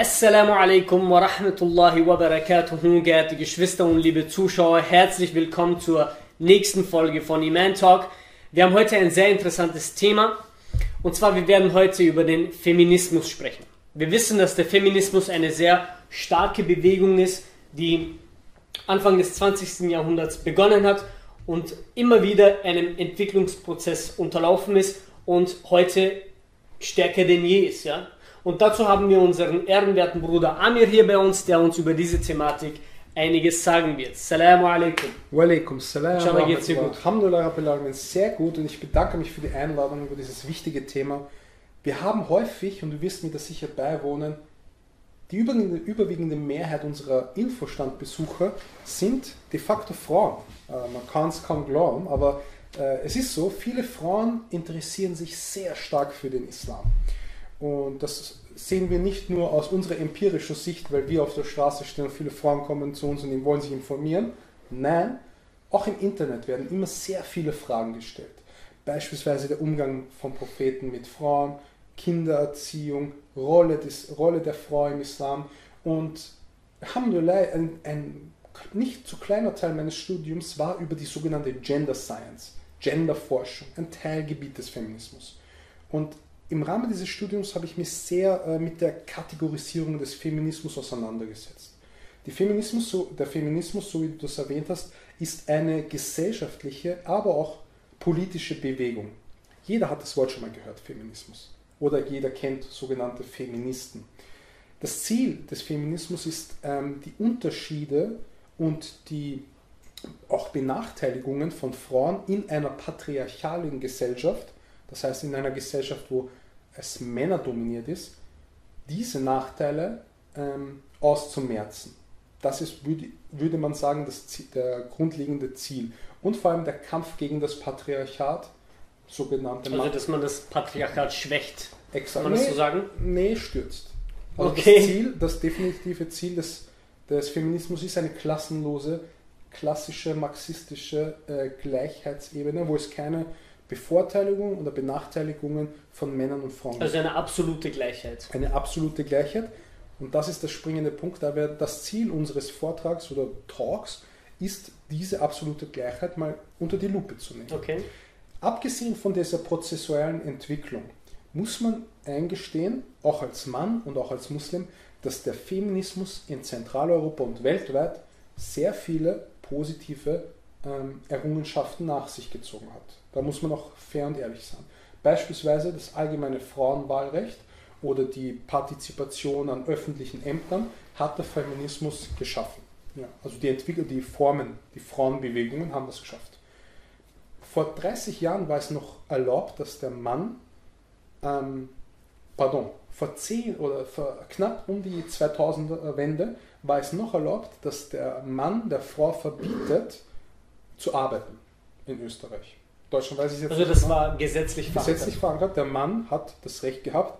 Assalamu alaikum wa rahmatullahi wa barakatuhu, geehrte Geschwister und liebe Zuschauer, herzlich willkommen zur nächsten Folge von Iman Talk. Wir haben heute ein sehr interessantes Thema und zwar wir werden heute über den Feminismus sprechen. Wir wissen, dass der Feminismus eine sehr starke Bewegung ist, die Anfang des 20. Jahrhunderts begonnen hat und immer wieder einem Entwicklungsprozess unterlaufen ist und heute stärker denn je ist. Ja? Und dazu haben wir unseren ehrenwerten Bruder Amir hier bei uns, der uns über diese Thematik einiges sagen wird. Salamu alaikum. Wa alaikum salam. Inshallah geht's dir gut. Alhamdulillah Rabbil Alamin. Sehr gut und ich bedanke mich für die Einladung über dieses wichtige Thema. Wir haben häufig, und du wirst mir da sicher beiwohnen, die überwiegende, überwiegende Mehrheit unserer Infostandbesucher sind de facto Frauen. Äh, man kann es kaum glauben, aber äh, es ist so, viele Frauen interessieren sich sehr stark für den Islam. Und das sehen wir nicht nur aus unserer empirischen Sicht, weil wir auf der Straße stehen und viele Frauen kommen zu uns und die wollen sich informieren. Nein, auch im Internet werden immer sehr viele Fragen gestellt. Beispielsweise der Umgang von Propheten mit Frauen, Kindererziehung, Rolle, des, Rolle der Frau im Islam. Und Alhamdulillah, ein, ein nicht zu kleiner Teil meines Studiums war über die sogenannte Gender Science, Genderforschung, ein Teilgebiet des Feminismus. Und im Rahmen dieses Studiums habe ich mich sehr äh, mit der Kategorisierung des Feminismus auseinandergesetzt. Feminismus, der Feminismus, so wie du das erwähnt hast, ist eine gesellschaftliche, aber auch politische Bewegung. Jeder hat das Wort schon mal gehört, Feminismus. Oder jeder kennt sogenannte Feministen. Das Ziel des Feminismus ist, ähm, die Unterschiede und die auch Benachteiligungen von Frauen in einer patriarchalen Gesellschaft, das heißt in einer Gesellschaft, wo es Männer dominiert ist, diese Nachteile ähm, auszumerzen. Das ist, würde, würde man sagen, das Ziel, der grundlegende Ziel. Und vor allem der Kampf gegen das Patriarchat, sogenannte Also, dass man das Patriarchat schwächt. Exakt. Kann man das Nee, so sagen? Nee, stürzt. Also Okay. das Ziel, das definitive Ziel des, des Feminismus ist eine klassenlose, klassische marxistische äh, Gleichheitsebene, wo es keine Bevorteiligung oder Benachteiligungen von Männern und Frauen. Also eine absolute Gleichheit. Eine absolute Gleichheit. Und das ist der springende Punkt, da wir das Ziel unseres Vortrags oder Talks ist, diese absolute Gleichheit mal unter die Lupe zu nehmen. Okay. Abgesehen von dieser prozessualen Entwicklung muss man eingestehen, auch als Mann und auch als Muslim, dass der Feminismus in Zentraleuropa und weltweit sehr viele positive ähm, Errungenschaften nach sich gezogen hat. Da muss man auch fair und ehrlich sein. Beispielsweise das allgemeine Frauenwahlrecht oder die Partizipation an öffentlichen Ämtern hat der Feminismus geschaffen. Ja, also die Entwickler, die Formen, die Frauenbewegungen haben das geschafft. Vor 30 Jahren war es noch erlaubt, dass der Mann, ähm, pardon, vor 10 oder vor knapp um die 2000er Wende war es noch erlaubt, dass der Mann der Frau verbietet zu arbeiten in Österreich. Deutschland weiß ich jetzt Also nicht das genau. war gesetzlich verankert. gesetzlich verankert. Der Mann hat das Recht gehabt,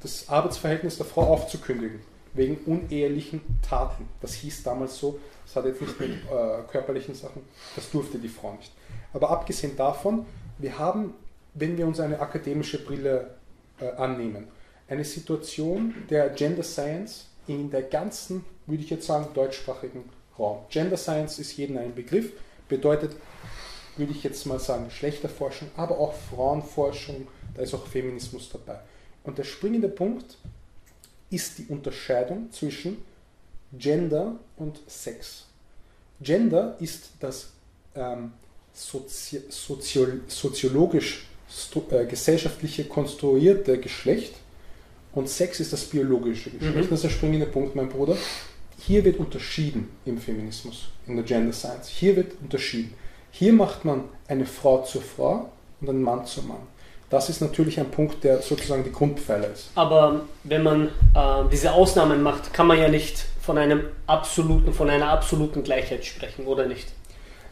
das Arbeitsverhältnis der Frau aufzukündigen, wegen unehelichen Taten. Das hieß damals so, das hat jetzt nicht mit äh, körperlichen Sachen, das durfte die Frau nicht. Aber abgesehen davon, wir haben, wenn wir uns eine akademische Brille äh, annehmen, eine Situation der Gender Science in der ganzen, würde ich jetzt sagen, deutschsprachigen Raum. Gender Science ist jedem ein Begriff, bedeutet, würde ich jetzt mal sagen, Geschlechterforschung, aber auch Frauenforschung, da ist auch Feminismus dabei. Und der springende Punkt ist die Unterscheidung zwischen Gender und Sex. Gender ist das ähm, sozi sozio soziologisch äh, gesellschaftliche konstruierte Geschlecht und Sex ist das biologische Geschlecht. Mhm. Das ist der springende Punkt, mein Bruder. Hier wird unterschieden im Feminismus, in der Gender Science. Hier wird unterschieden. Hier macht man eine Frau zur Frau und einen Mann zum Mann. Das ist natürlich ein Punkt, der sozusagen die Grundpfeiler ist. Aber wenn man äh, diese Ausnahmen macht, kann man ja nicht von einem absoluten, von einer absoluten Gleichheit sprechen, oder nicht?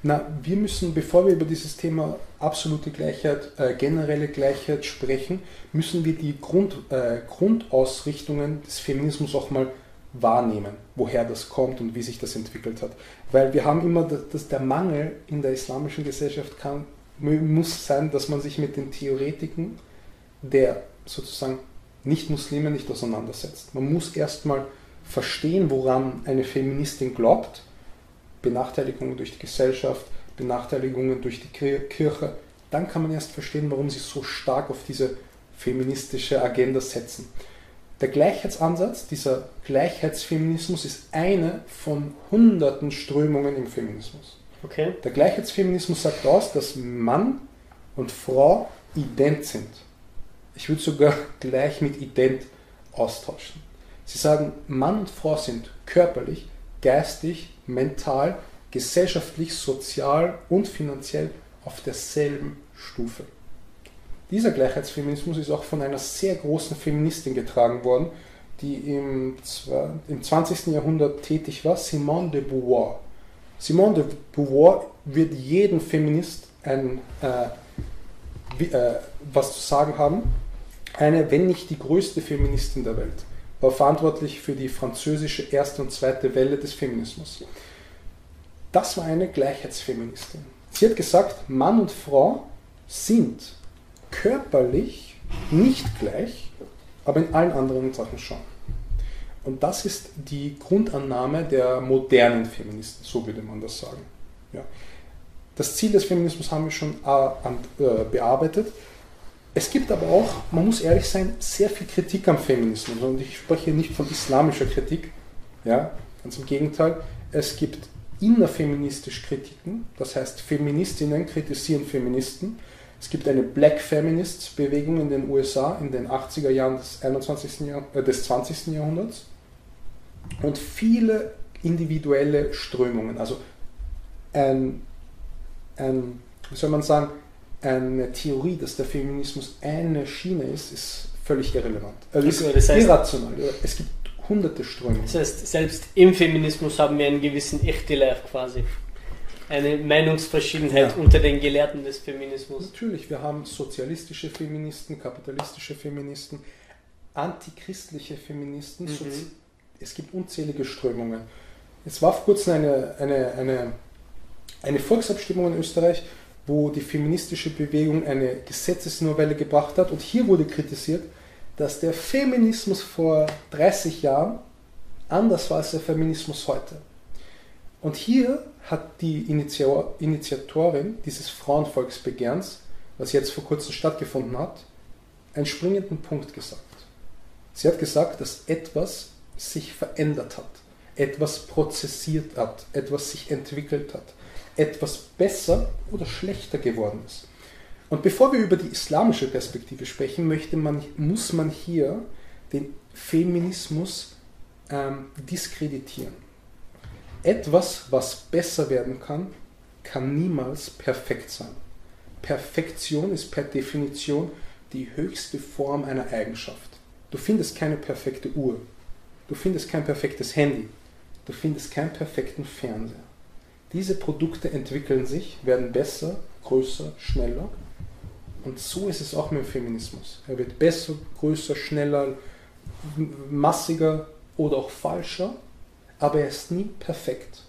Na, wir müssen, bevor wir über dieses Thema absolute Gleichheit, äh, generelle Gleichheit sprechen, müssen wir die Grund, äh, Grundausrichtungen des Feminismus auch mal wahrnehmen, woher das kommt und wie sich das entwickelt hat. Weil wir haben immer, das, das, der Mangel in der islamischen Gesellschaft kann, mu- muss sein, dass man sich mit den Theoretiken der sozusagen Nicht-Muslime nicht auseinandersetzt. Man muss erstmal verstehen, woran eine Feministin glaubt. Benachteiligungen durch die Gesellschaft, Benachteiligungen durch die Kirche. Dann kann man erst verstehen, warum sie so stark auf diese feministische Agenda setzen. Der Gleichheitsansatz, dieser Gleichheitsfeminismus ist eine von hunderten Strömungen im Feminismus. Okay. Der Gleichheitsfeminismus sagt aus, dass Mann und Frau ident sind. Ich würde sogar gleich mit ident austauschen. Sie sagen, Mann und Frau sind körperlich, geistig, mental, gesellschaftlich, sozial und finanziell auf derselben Stufe. Dieser Gleichheitsfeminismus ist auch von einer sehr großen Feministin getragen worden, die im, im 20. Jahrhundert tätig war, Simone de Beauvoir. Simone de Beauvoir wird jeden Feminist ein, äh, äh, was zu sagen haben. Eine, wenn nicht die größte Feministin der Welt, war verantwortlich für die französische erste und zweite Welle des Feminismus. Das war eine Gleichheitsfeministin. Sie hat gesagt, Mann und Frau sind körperlich nicht gleich, aber in allen anderen Sachen schon. Und das ist die Grundannahme der modernen Feministen, so würde man das sagen. Ja. Das Ziel des Feminismus haben wir schon äh, äh, bearbeitet. Es gibt aber auch, man muss ehrlich sein, sehr viel Kritik am Feminismus. Und ich spreche hier nicht von islamischer Kritik, ja, ganz im Gegenteil. Es gibt innerfeministisch Kritiken, das heißt Feministinnen kritisieren Feministen. Es gibt eine Black Feminist Bewegung in den USA in den 80er Jahren des, 21. Jahr, äh, des 20. Jahrhunderts und viele individuelle Strömungen. Also ein, ein, wie soll man sagen, eine Theorie, dass der Feminismus eine Schiene ist, ist völlig irrelevant. Also okay, das heißt, irrational. Es gibt hunderte Strömungen. Das heißt, selbst im Feminismus haben wir einen gewissen Echtilaf quasi. Eine Meinungsverschiedenheit ja. unter den Gelehrten des Feminismus. Natürlich, wir haben sozialistische Feministen, kapitalistische Feministen, antichristliche Feministen. Mhm. Es gibt unzählige Strömungen. Es war vor kurzem eine, eine, eine, eine Volksabstimmung in Österreich, wo die feministische Bewegung eine Gesetzesnovelle gebracht hat. Und hier wurde kritisiert, dass der Feminismus vor 30 Jahren anders war als der Feminismus heute. Und hier hat die Initiatorin dieses Frauenvolksbegehrens, was jetzt vor kurzem stattgefunden hat, einen springenden Punkt gesagt. Sie hat gesagt, dass etwas sich verändert hat, etwas prozessiert hat, etwas sich entwickelt hat, etwas besser oder schlechter geworden ist. Und bevor wir über die islamische Perspektive sprechen, möchte man, muss man hier den Feminismus ähm, diskreditieren. Etwas, was besser werden kann, kann niemals perfekt sein. Perfektion ist per Definition die höchste Form einer Eigenschaft. Du findest keine perfekte Uhr. Du findest kein perfektes Handy. Du findest keinen perfekten Fernseher. Diese Produkte entwickeln sich, werden besser, größer, schneller und so ist es auch mit dem Feminismus. Er wird besser, größer, schneller, massiger oder auch falscher, aber er ist nie perfekt.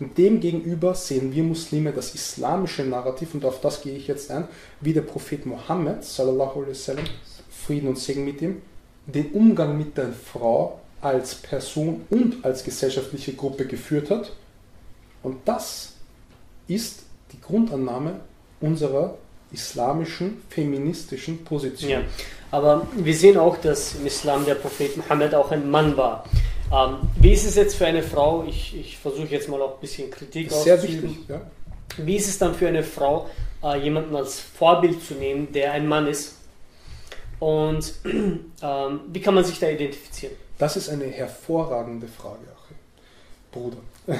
Und demgegenüber sehen wir Muslime das islamische Narrativ, und auf das gehe ich jetzt ein, wie der Prophet Mohammed, sallallahu alaihi wasallam, Frieden und Segen mit ihm, den Umgang mit der Frau als Person und als gesellschaftliche Gruppe geführt hat. Und das ist die Grundannahme unserer islamischen, feministischen Position. Ja, aber wir sehen auch, dass im Islam der Prophet Mohammed auch ein Mann war. Ähm, wie ist es jetzt für eine Frau, ich, ich versuche jetzt mal auch ein bisschen Kritik Sehr wichtig, ja. Wie ist es dann für eine Frau, äh, jemanden als Vorbild zu nehmen, der ein Mann ist? Und ähm, wie kann man sich da identifizieren? Das ist eine hervorragende Frage, Achim. Bruder.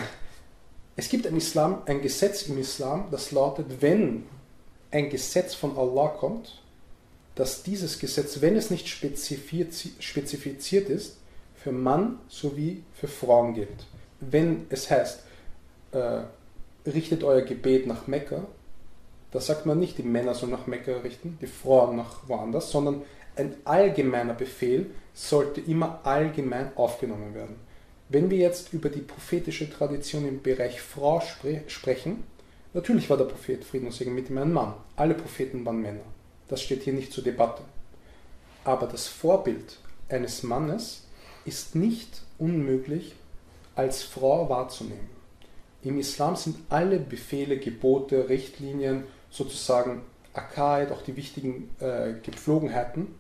Es gibt ein, Islam, ein Gesetz im Islam, das lautet, wenn ein Gesetz von Allah kommt, dass dieses Gesetz, wenn es nicht spezifiziert ist, für Mann sowie für Frauen gilt. Wenn es heißt, äh, richtet euer Gebet nach Mekka, da sagt man nicht, die Männer sollen nach Mekka richten, die Frauen nach woanders, sondern ein allgemeiner Befehl sollte immer allgemein aufgenommen werden. Wenn wir jetzt über die prophetische Tradition im Bereich Frau spre sprechen, Natürlich war der Prophet Frieden und Segen mit ihm ein Mann. Alle Propheten waren Männer. Das steht hier nicht zur Debatte. Aber das Vorbild eines Mannes ist nicht unmöglich als Frau wahrzunehmen. Im Islam sind alle Befehle, Gebote, Richtlinien sozusagen Akaid, auch die wichtigen äh, Gepflogenheiten,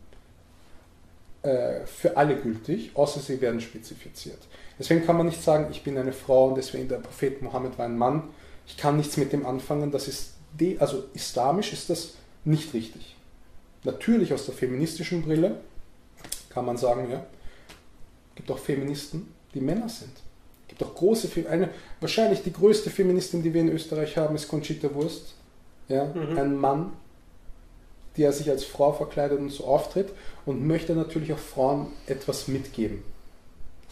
äh, für alle gültig, außer sie werden spezifiziert. Deswegen kann man nicht sagen, ich bin eine Frau und deswegen der Prophet Mohammed war ein Mann. Ich kann nichts mit dem anfangen. Das ist de, also islamisch ist das nicht richtig. Natürlich aus der feministischen Brille kann man sagen, ja, gibt auch Feministen, die Männer sind. Es gibt auch große, eine, wahrscheinlich die größte Feministin, die wir in Österreich haben, ist Conchita Wurst. Ja, mhm. Ein Mann, der sich als Frau verkleidet und so auftritt und möchte natürlich auch Frauen etwas mitgeben.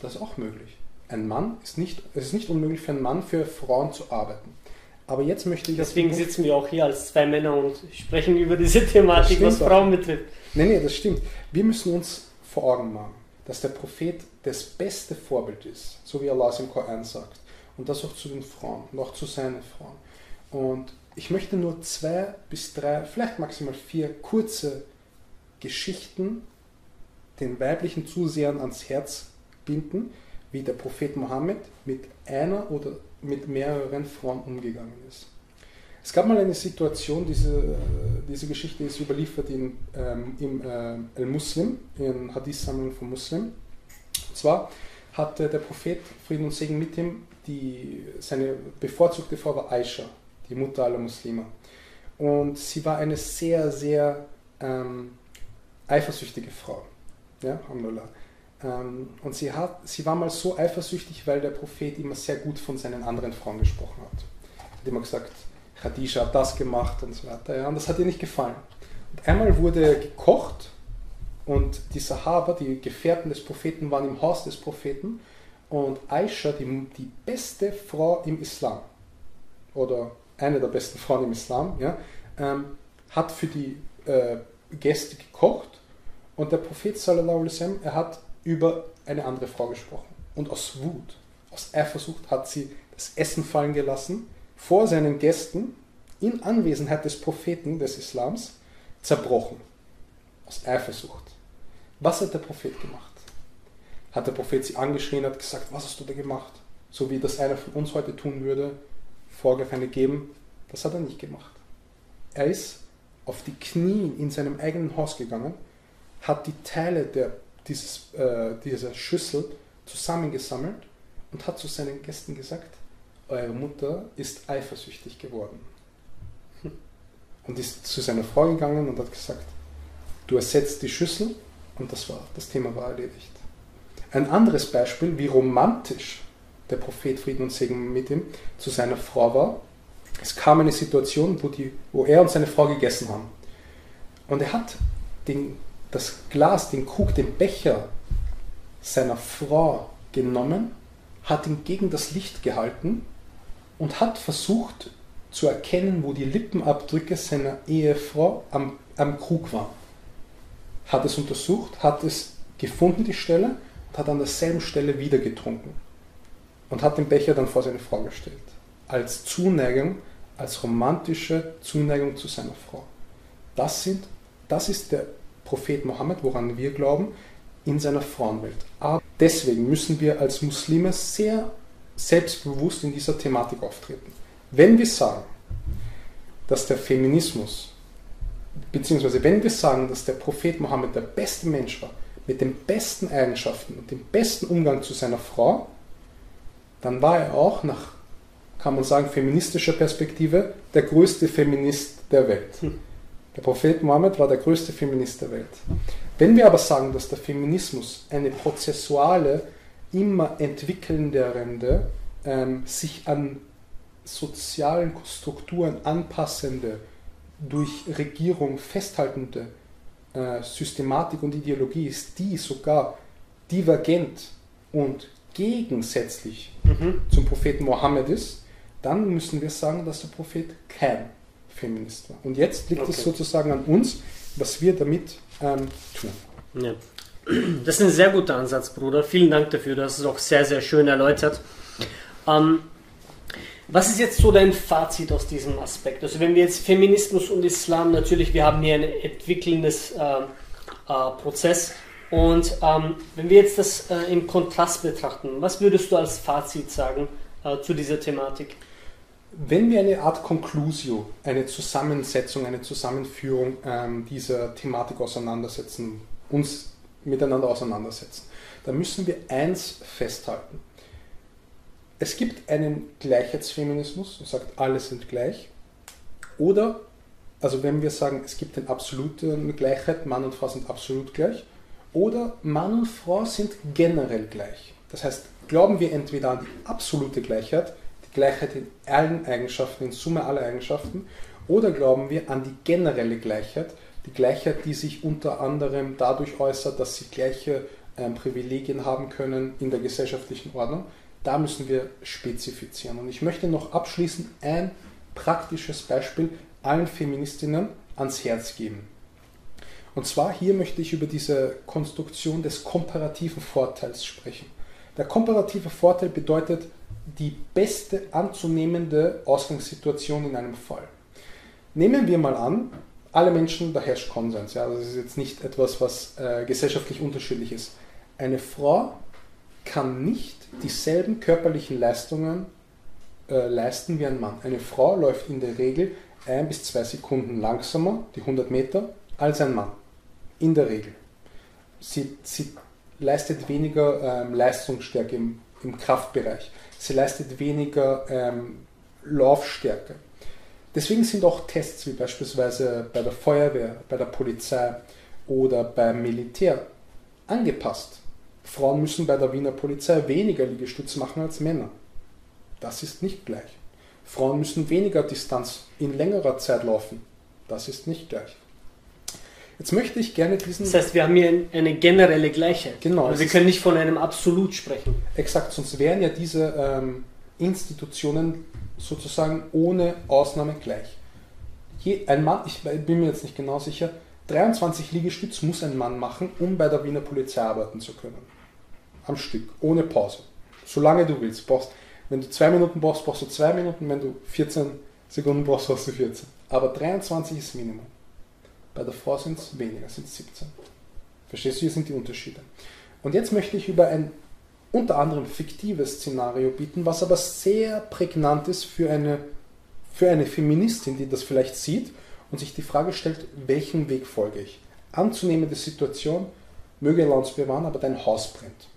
Das ist auch möglich. Ein Mann ist nicht, es ist nicht unmöglich für einen Mann, für Frauen zu arbeiten. Aber jetzt möchte ich. Deswegen sitzen wir auch hier als zwei Männer und sprechen über diese Thematik, was Frauen betrifft. Nein, nein, das stimmt. Wir müssen uns vor Augen machen, dass der Prophet das beste Vorbild ist, so wie Allah es im Koran sagt. Und das auch zu den Frauen auch zu seinen Frauen. Und ich möchte nur zwei bis drei, vielleicht maximal vier kurze Geschichten den weiblichen Zusehern ans Herz binden, wie der Prophet Mohammed mit einer oder mit mehreren Frauen umgegangen ist. Es gab mal eine Situation, diese, diese Geschichte ist überliefert in, ähm, im äh, Al-Muslim, in Hadith-Sammlung von Muslim. Und zwar hatte der Prophet, Frieden und Segen mit ihm, die, seine bevorzugte Frau war Aisha, die Mutter aller Muslime. Und sie war eine sehr, sehr ähm, eifersüchtige Frau. Ja, Alhamdulillah. Ähm, und sie, hat, sie war mal so eifersüchtig, weil der Prophet immer sehr gut von seinen anderen Frauen gesprochen hat. Hat immer gesagt, Khadija hat das gemacht und so weiter. Ja, und das hat ihr nicht gefallen. Und einmal wurde gekocht und die Sahaba, die Gefährten des Propheten, waren im Haus des Propheten und Aisha, die, die beste Frau im Islam, oder eine der besten Frauen im Islam, ja, ähm, hat für die äh, Gäste gekocht und der Prophet sallallahu alaihi er hat über eine andere Frau gesprochen. Und aus Wut, aus Eifersucht hat sie das Essen fallen gelassen, vor seinen Gästen, in Anwesenheit des Propheten des Islams, zerbrochen. Aus Eifersucht. Was hat der Prophet gemacht? Hat der Prophet sie angeschrien, hat gesagt, was hast du da gemacht? So wie das einer von uns heute tun würde, Vorgriff geben. Das hat er nicht gemacht. Er ist auf die Knie in seinem eigenen Haus gegangen, hat die Teile der dieses, äh, dieser Schüssel zusammengesammelt und hat zu seinen Gästen gesagt, eure Mutter ist eifersüchtig geworden. Und ist zu seiner Frau gegangen und hat gesagt, du ersetzt die Schüssel und das war, das Thema war erledigt. Ein anderes Beispiel, wie romantisch der Prophet Frieden und Segen mit ihm zu seiner Frau war. Es kam eine Situation, wo, die, wo er und seine Frau gegessen haben. Und er hat den das Glas, den Krug, den Becher seiner Frau genommen, hat ihn gegen das Licht gehalten und hat versucht zu erkennen, wo die Lippenabdrücke seiner Ehefrau am, am Krug waren. Hat es untersucht, hat es gefunden, die Stelle, und hat an derselben Stelle wieder getrunken. Und hat den Becher dann vor seine Frau gestellt. Als Zuneigung, als romantische Zuneigung zu seiner Frau. Das, sind, das ist der Prophet Mohammed, woran wir glauben, in seiner Frauenwelt. Aber deswegen müssen wir als Muslime sehr selbstbewusst in dieser Thematik auftreten. Wenn wir sagen, dass der Feminismus, beziehungsweise wenn wir sagen, dass der Prophet Mohammed der beste Mensch war, mit den besten Eigenschaften und dem besten Umgang zu seiner Frau, dann war er auch nach, kann man sagen, feministischer Perspektive der größte Feminist der Welt. Hm. Der Prophet Mohammed war der größte Feminist der Welt. Wenn wir aber sagen, dass der Feminismus eine prozessuale, immer entwickelndere, ähm, sich an sozialen Strukturen anpassende, durch Regierung festhaltende äh, Systematik und Ideologie ist, die sogar divergent und gegensätzlich mhm. zum Propheten Mohammed ist, dann müssen wir sagen, dass der Prophet kein Feminist war. Und jetzt liegt okay. es sozusagen an uns, was wir damit ähm, tun. Ja. Das ist ein sehr guter Ansatz, Bruder. Vielen Dank dafür. Das ist auch sehr, sehr schön erläutert. Ähm, was ist jetzt so dein Fazit aus diesem Aspekt? Also wenn wir jetzt Feminismus und Islam, natürlich, wir haben hier ein entwickelndes äh, äh, Prozess. Und ähm, wenn wir jetzt das äh, im Kontrast betrachten, was würdest du als Fazit sagen äh, zu dieser Thematik? Wenn wir eine Art Conclusio, eine Zusammensetzung, eine Zusammenführung ähm, dieser Thematik auseinandersetzen, uns miteinander auseinandersetzen, dann müssen wir eins festhalten. Es gibt einen Gleichheitsfeminismus, der sagt, alle sind gleich. Oder, also wenn wir sagen, es gibt eine absolute Gleichheit, Mann und Frau sind absolut gleich, oder Mann und Frau sind generell gleich. Das heißt, glauben wir entweder an die absolute Gleichheit, die Gleichheit in allen Eigenschaften, in Summe aller Eigenschaften, oder glauben wir an die generelle Gleichheit, die Gleichheit, die sich unter anderem dadurch äußert, dass sie gleiche ähm, Privilegien haben können in der gesellschaftlichen Ordnung. Da müssen wir spezifizieren. Und ich möchte noch abschließend ein praktisches Beispiel allen Feministinnen ans Herz geben. Und zwar hier möchte ich über diese Konstruktion des komparativen Vorteils sprechen. Der komparative Vorteil bedeutet die beste anzunehmende Ausgangssituation in einem Fall. Nehmen wir mal an, alle Menschen, da herrscht Konsens. Ja, das ist jetzt nicht etwas, was äh, gesellschaftlich unterschiedlich ist. Eine Frau kann nicht dieselben körperlichen Leistungen äh, leisten wie ein Mann. Eine Frau läuft in der Regel ein bis zwei Sekunden langsamer, die 100 Meter, als ein Mann. In der Regel. Sie, sie leistet weniger ähm, Leistungsstärke im, im, Kraftbereich. Sie leistet weniger ähm, Laufstärke. Deswegen sind auch Tests wie beispielsweise bei der Feuerwehr, bei der Polizei oder beim Militär angepasst. Frauen müssen bei der Wiener Polizei weniger Liegestütze machen als Männer. Das ist nicht gleich. Frauen müssen weniger Distanz in längerer Zeit laufen. Das ist nicht gleich. Jetzt möchte ich gerne diesen. Das heißt, wir haben hier eine generelle Gleichheit. Genau. Also wir können nicht von einem Absolut sprechen. Exakt, sonst wären ja diese ähm, Institutionen sozusagen ohne Ausnahme gleich. Je, ein Mann, ich bin mir jetzt nicht genau sicher, 23 Liegestütz muss ein Mann machen, um bei der Wiener Polizei arbeiten zu können. Am Stück, ohne Pause. Solange du willst. Brauchst, wenn du zwei Minuten brauchst, brauchst du zwei Minuten. Wenn du 14 Sekunden brauchst, brauchst du 14. Aber 23 ist Minimum. Bei der Frau sind es weniger, sind es 17. Verstehst du, hier sind die Unterschiede. Und jetzt möchte ich über ein unter anderem fiktives Szenario bieten, was aber sehr prägnant ist für eine, für eine Feministin, die das vielleicht sieht und sich die Frage stellt, welchen Weg folge ich? Anzunehmende Situation, möge Allah bewahren, aber dein Haus brennt.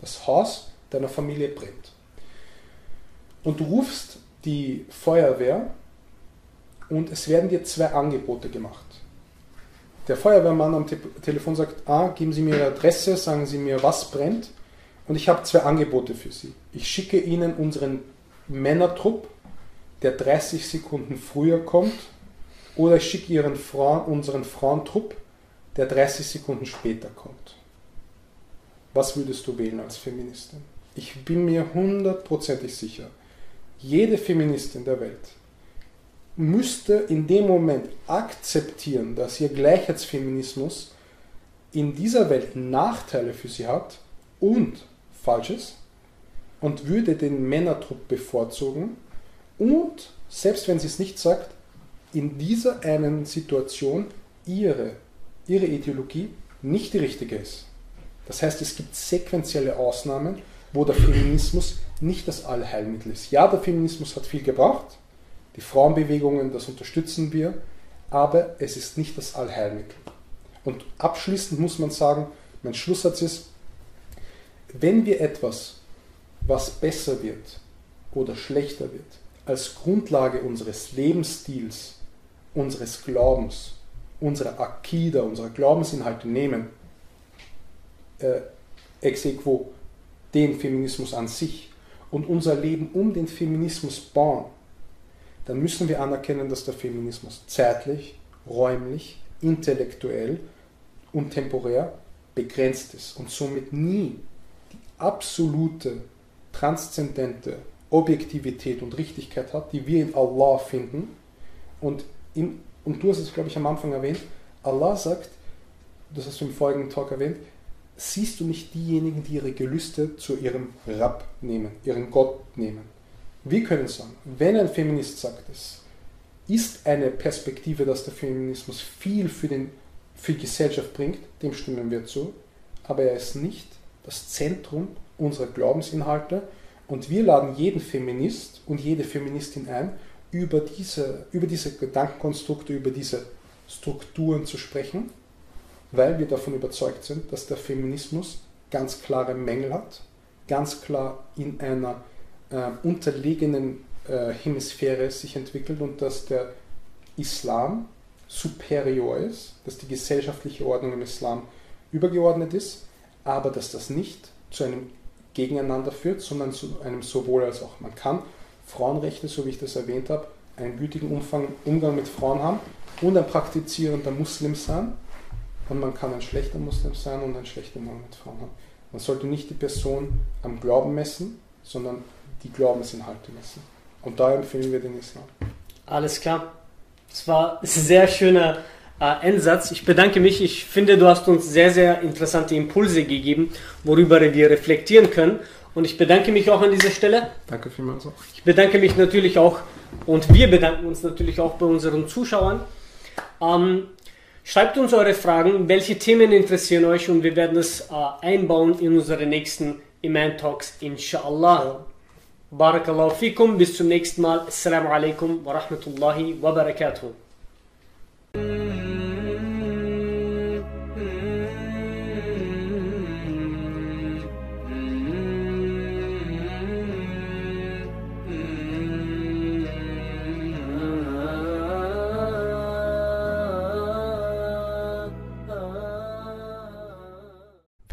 Das Haus deiner Familie brennt. Und du rufst die Feuerwehr und es werden dir zwei Angebote gemacht der Feuerwehrmann am Te Telefon sagt, ah, geben Sie mir Ihre Adresse, sagen Sie mir, was brennt. Und ich habe zwei Angebote für Sie. Ich schicke Ihnen unseren Männertrupp, der 30 Sekunden früher kommt, oder ich schicke Ihren Frauen, unseren Frauentrupp, der 30 Sekunden später kommt. Was würdest du wählen als Feministin? Ich bin mir hundertprozentig sicher, jede Feministin der Welt müsste in dem Moment akzeptieren, dass ihr Gleichheitsfeminismus in dieser Welt Nachteile für sie hat und Falsches und würde den Männertrupp bevorzugen und, selbst wenn sie es nicht sagt, in dieser einen Situation ihre, ihre Ideologie nicht die richtige ist. Das heißt, es gibt sequentielle Ausnahmen, wo der Feminismus nicht das Allheilmittel ist. Ja, der Feminismus hat viel gebracht, die Frauenbewegungen, das unterstützen wir, aber es ist nicht das Allheilmittel. Und abschließend muss man sagen, mein Schlusssatz ist, wenn wir etwas, was besser wird oder schlechter wird, als Grundlage unseres Lebensstils, unseres Glaubens, unserer Akida, unserer Glaubensinhalte nehmen, äh, ex equo den Feminismus an sich und unser Leben um den Feminismus bauen, dann müssen wir anerkennen, dass der Feminismus zeitlich, räumlich, intellektuell und temporär begrenzt ist und somit nie die absolute, transzendente Objektivität und Richtigkeit hat, die wir in Allah finden. Und, in, und du hast es, glaube ich, am Anfang erwähnt, Allah sagt, das hast du im folgenden Talk erwähnt, siehst du nicht diejenigen, die ihre Gelüste zu ihrem Rab nehmen, ihren Gott nehmen. Wir können sagen, wenn ein Feminist sagt, es ist eine Perspektive, dass der Feminismus viel für den für die Gesellschaft bringt, dem stimmen wir zu, aber er ist nicht das Zentrum unserer Glaubensinhalte und wir laden jeden Feminist und jede Feministin ein, über diese, über diese Gedankenkonstrukte, über diese Strukturen zu sprechen, weil wir davon überzeugt sind, dass der Feminismus ganz klare Mängel hat, ganz klar in einer äh, unterlegenen äh, Hemisphäre sich entwickelt und dass der Islam superior ist, dass die gesellschaftliche Ordnung im Islam übergeordnet ist, aber dass das nicht zu einem Gegeneinander führt, sondern zu einem sowohl als auch. Man kann Frauenrechte, so wie ich das erwähnt habe, einen gütigen Umfang, Umgang mit Frauen haben und ein praktizierender Muslim sein. Und man kann ein schlechter Muslim sein und ein schlechter Umgang mit Frauen haben. Man sollte nicht die Person am Glauben messen, sondern die Glaubensinhalte messen. Und da empfehlen wir den Islam. Alles klar. Das war ein sehr schöner äh, Endsatz. Ich bedanke mich. Ich finde, du hast uns sehr, sehr interessante Impulse gegeben, worüber wir reflektieren können. Und ich bedanke mich auch an dieser Stelle. Danke vielmals auch. Ich bedanke mich natürlich auch und wir bedanken uns natürlich auch bei unseren Zuschauern. Ähm, schreibt uns eure Fragen, welche Themen interessieren euch und wir werden es äh, einbauen in unsere nächsten Iman Talks, inshallah. Barakallahu fikum, bis zum nächsten Mal. Assalamu alaikum wa rahmatullahi wa barakatuh.